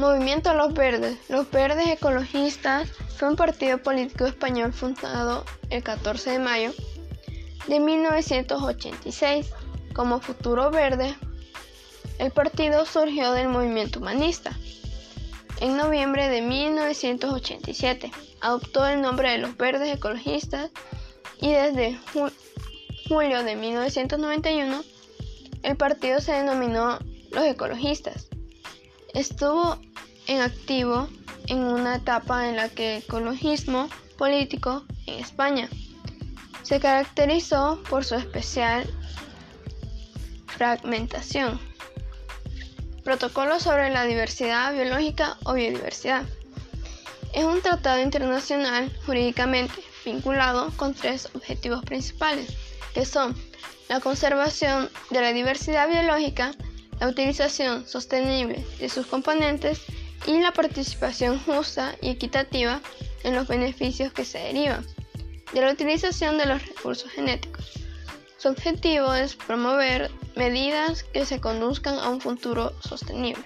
Movimiento Los Verdes. Los Verdes Ecologistas fue un partido político español fundado el 14 de mayo de 1986. Como Futuro Verde, el partido surgió del movimiento humanista. En noviembre de 1987 adoptó el nombre de Los Verdes Ecologistas y desde julio de 1991 el partido se denominó Los Ecologistas. Estuvo en activo en una etapa en la que el ecologismo político en España se caracterizó por su especial fragmentación. Protocolo sobre la diversidad biológica o biodiversidad. Es un tratado internacional jurídicamente vinculado con tres objetivos principales, que son la conservación de la diversidad biológica, la utilización sostenible de sus componentes y la participación justa y equitativa en los beneficios que se derivan de la utilización de los recursos genéticos. Su objetivo es promover medidas que se conduzcan a un futuro sostenible.